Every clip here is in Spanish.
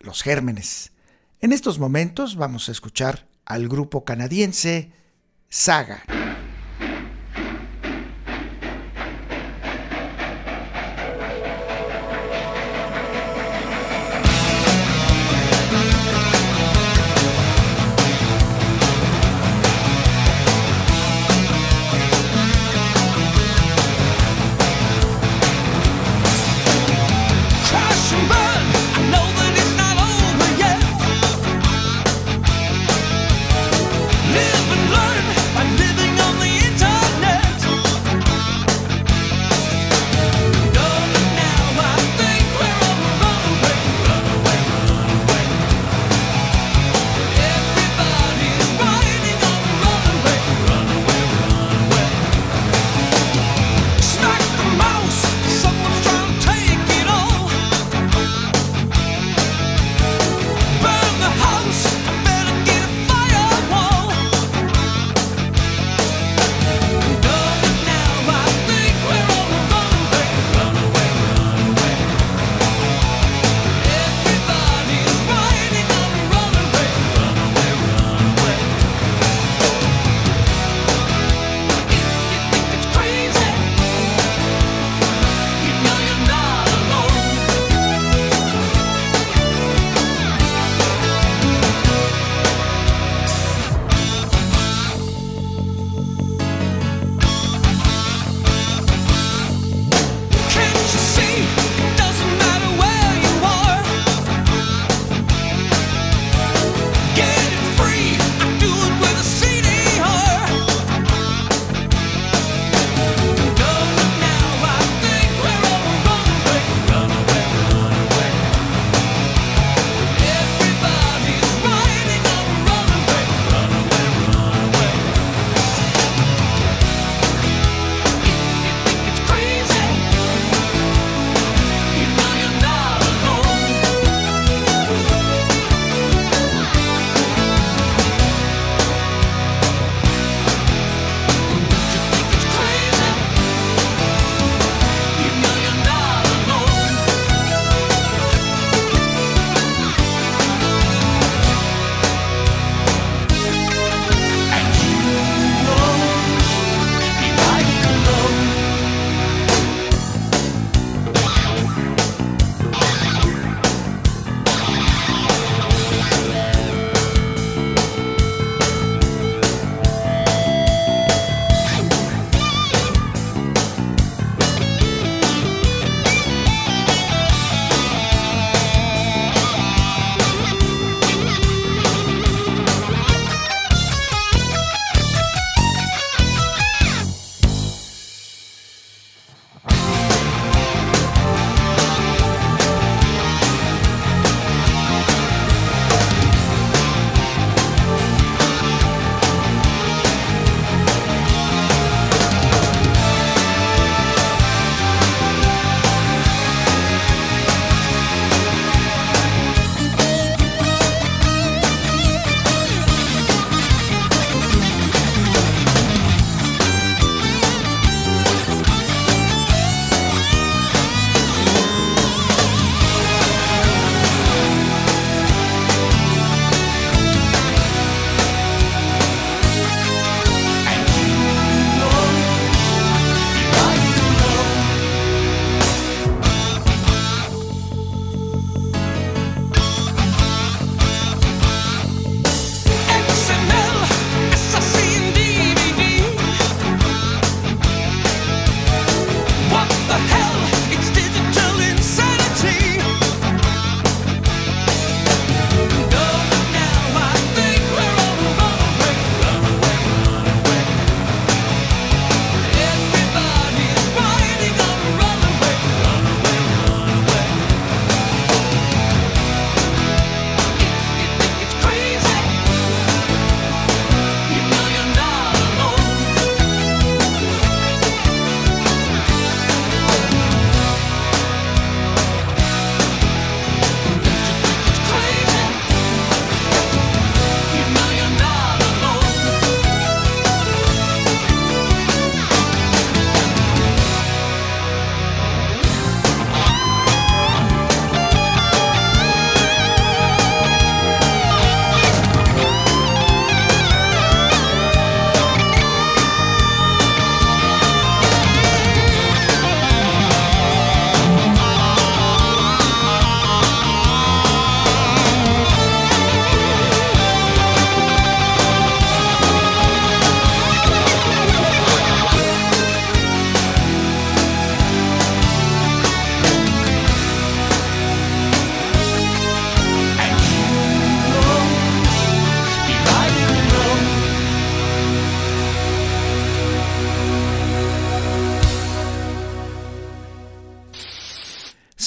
los gérmenes. En estos momentos vamos a escuchar al grupo canadiense Saga.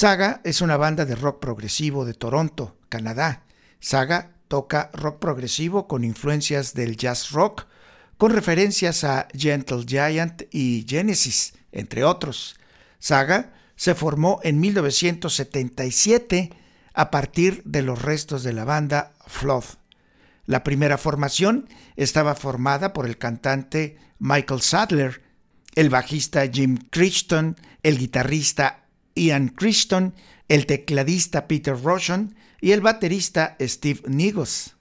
Saga es una banda de rock progresivo de Toronto, Canadá. Saga toca rock progresivo con influencias del jazz rock, con referencias a Gentle Giant y Genesis, entre otros. Saga se formó en 1977 a partir de los restos de la banda Flood. La primera formación estaba formada por el cantante Michael Sadler, el bajista Jim Crichton, el guitarrista Ian Crichton, el tecladista Peter Roshan y el baterista Steve Nigos.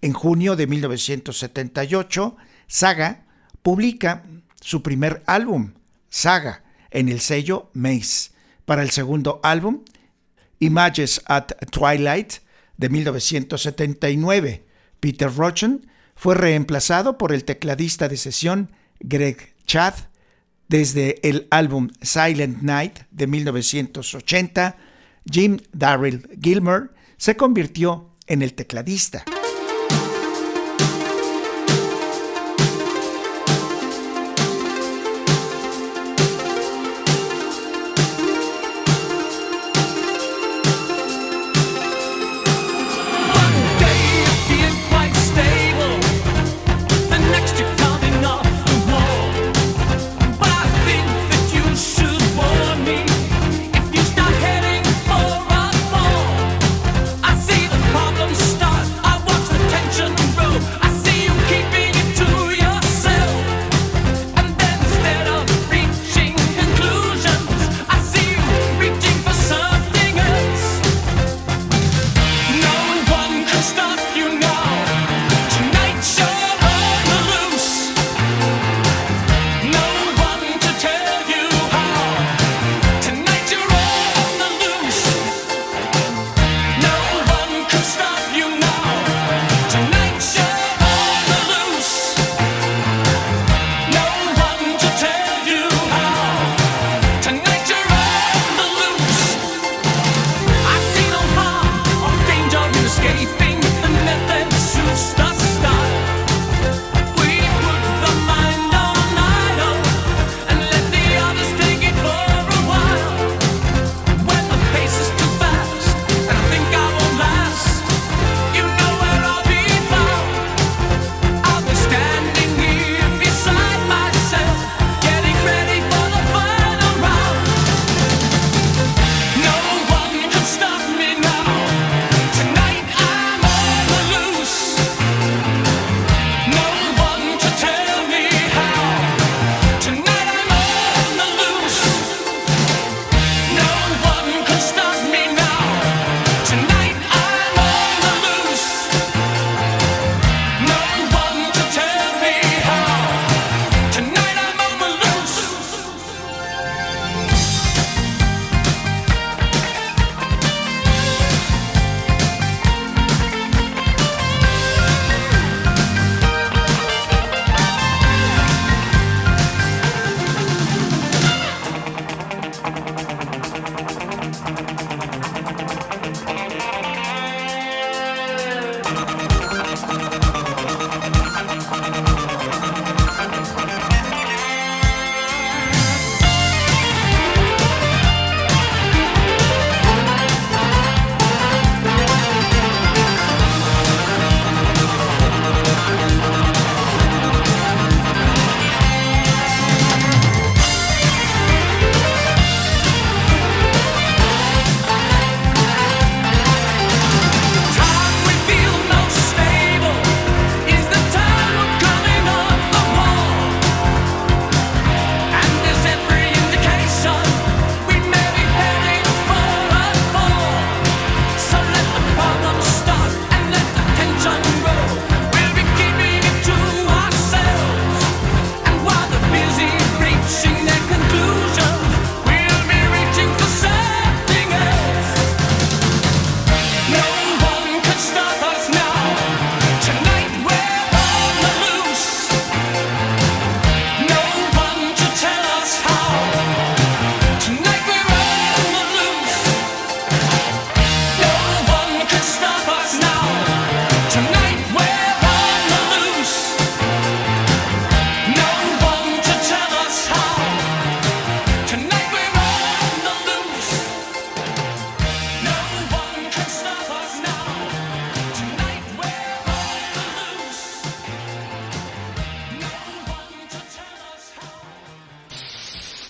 En junio de 1978, Saga publica su primer álbum, Saga, en el sello Mace. Para el segundo álbum, Images at Twilight, de 1979, Peter Rochen fue reemplazado por el tecladista de sesión Greg Chad. Desde el álbum Silent Night de 1980, Jim Darrell Gilmer se convirtió en el tecladista.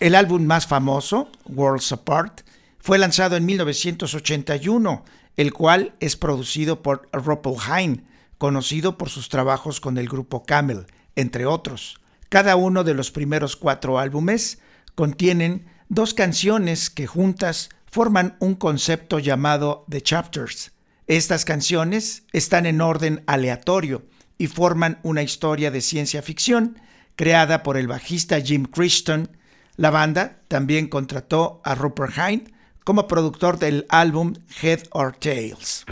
El álbum más famoso, Worlds Apart, fue lanzado en 1981, el cual es producido por Ruppelheim, conocido por sus trabajos con el grupo Camel, entre otros. Cada uno de los primeros cuatro álbumes contienen dos canciones que juntas forman un concepto llamado The Chapters. Estas canciones están en orden aleatorio y forman una historia de ciencia ficción creada por el bajista Jim Christian. La banda también contrató a Rupert Hine como productor del álbum Head or Tails.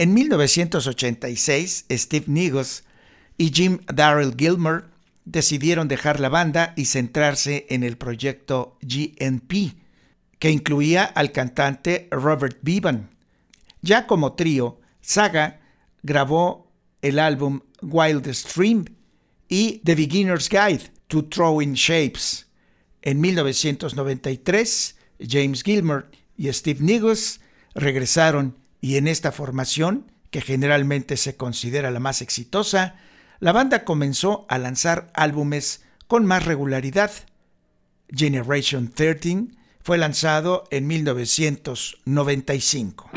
En 1986, Steve Nigos y Jim Darrell Gilmer decidieron dejar la banda y centrarse en el proyecto GNP, que incluía al cantante Robert Bevan. Ya como trío, Saga grabó el álbum Wild Stream y The Beginner's Guide to Throwing Shapes. En 1993, James Gilmer y Steve Nigos regresaron y en esta formación, que generalmente se considera la más exitosa, la banda comenzó a lanzar álbumes con más regularidad. Generation 13 fue lanzado en 1995.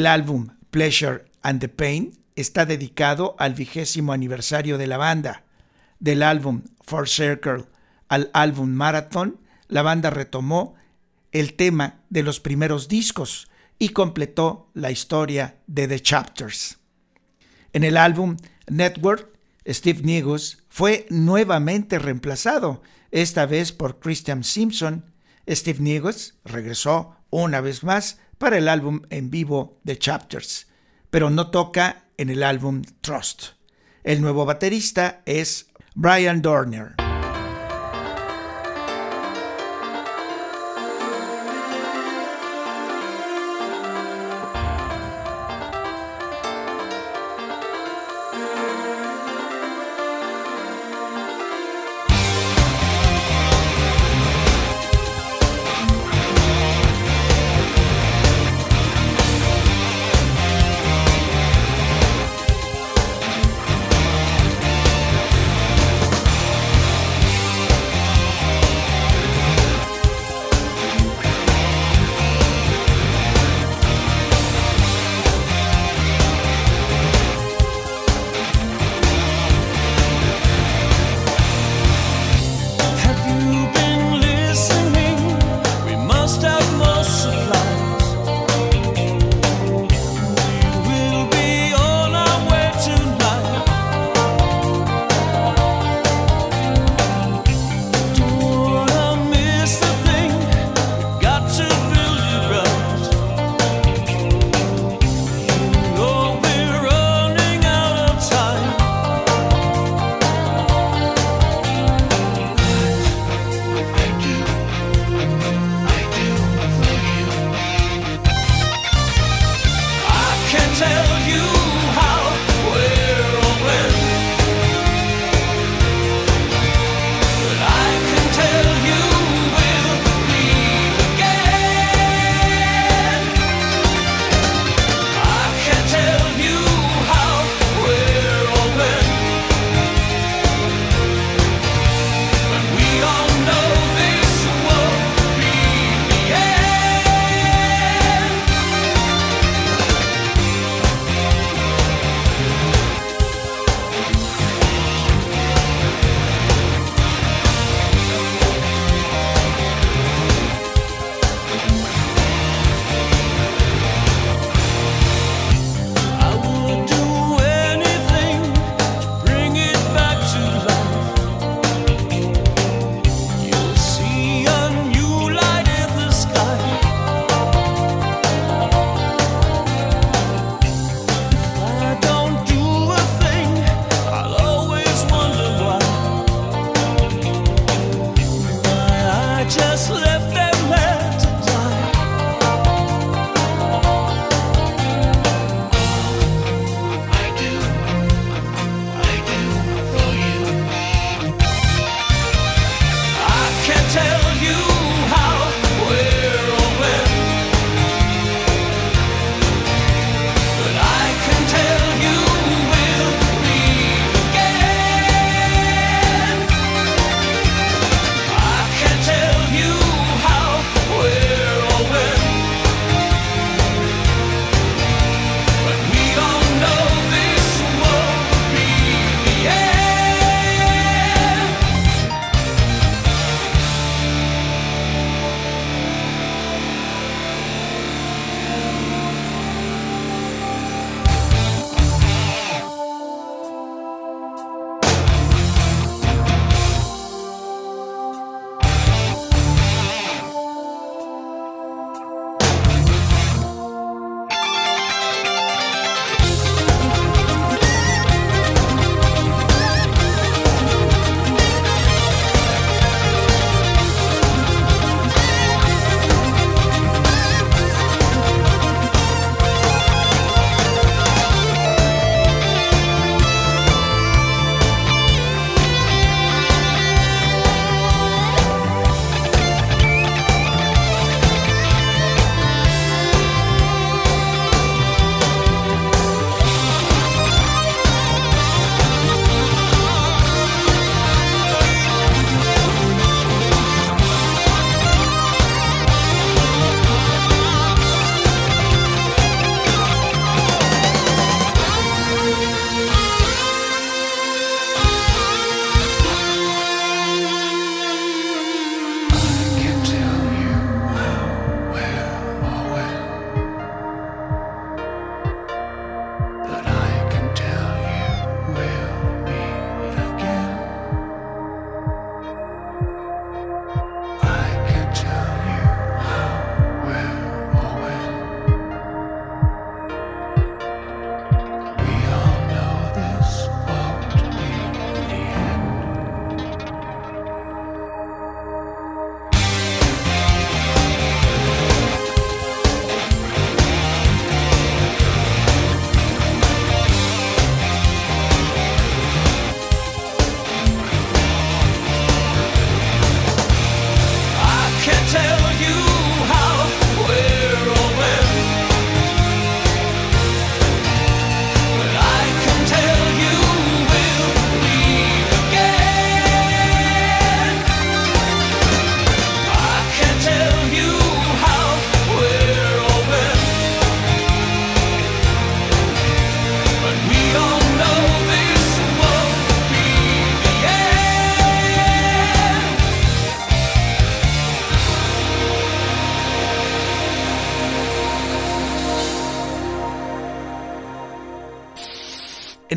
El álbum Pleasure and the Pain está dedicado al vigésimo aniversario de la banda. Del álbum For Circle al álbum Marathon, la banda retomó el tema de los primeros discos y completó la historia de The Chapters. En el álbum Network, Steve Nigus fue nuevamente reemplazado, esta vez por Christian Simpson. Steve Nigus regresó una vez más para el álbum en vivo The Chapters, pero no toca en el álbum Trust. El nuevo baterista es Brian Dorner.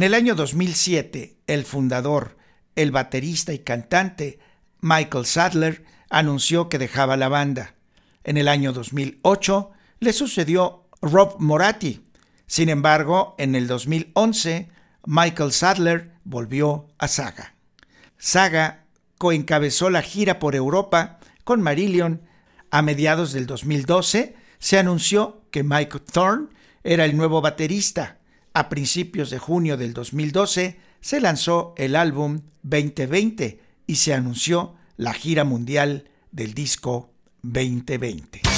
En el año 2007, el fundador, el baterista y cantante Michael Sadler anunció que dejaba la banda. En el año 2008 le sucedió Rob Moratti. Sin embargo, en el 2011, Michael Sadler volvió a Saga. Saga coencabezó la gira por Europa con Marillion. A mediados del 2012 se anunció que Mike Thorne era el nuevo baterista. A principios de junio del 2012 se lanzó el álbum 2020 y se anunció la gira mundial del disco 2020.